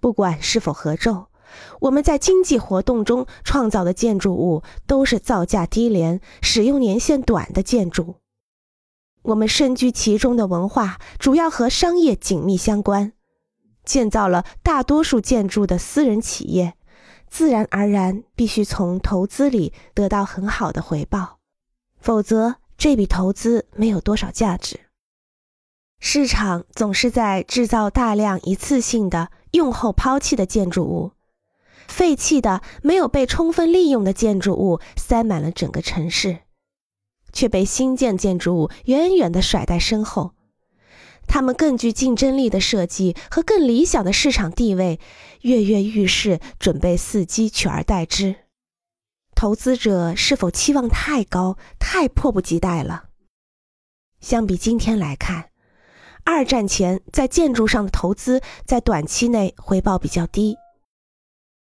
不管是否合奏，我们在经济活动中创造的建筑物都是造价低廉、使用年限短的建筑。我们身居其中的文化主要和商业紧密相关，建造了大多数建筑的私人企业，自然而然必须从投资里得到很好的回报，否则这笔投资没有多少价值。市场总是在制造大量一次性的用后抛弃的建筑物，废弃的没有被充分利用的建筑物塞满了整个城市。却被新建建筑物远远地甩在身后，他们更具竞争力的设计和更理想的市场地位跃跃欲试，准备伺机取而代之。投资者是否期望太高、太迫不及待了？相比今天来看，二战前在建筑上的投资在短期内回报比较低，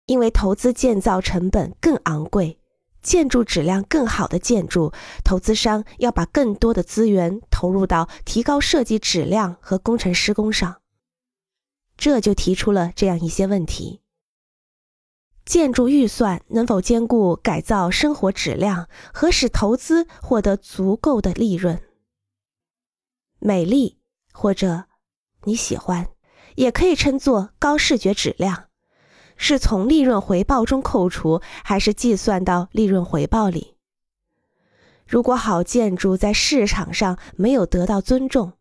因为投资建造成本更昂贵。建筑质量更好的建筑，投资商要把更多的资源投入到提高设计质量和工程施工上。这就提出了这样一些问题：建筑预算能否兼顾改造生活质量和使投资获得足够的利润？美丽或者你喜欢，也可以称作高视觉质量。是从利润回报中扣除，还是计算到利润回报里？如果好建筑在市场上没有得到尊重，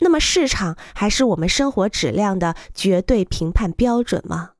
那么市场还是我们生活质量的绝对评判标准吗？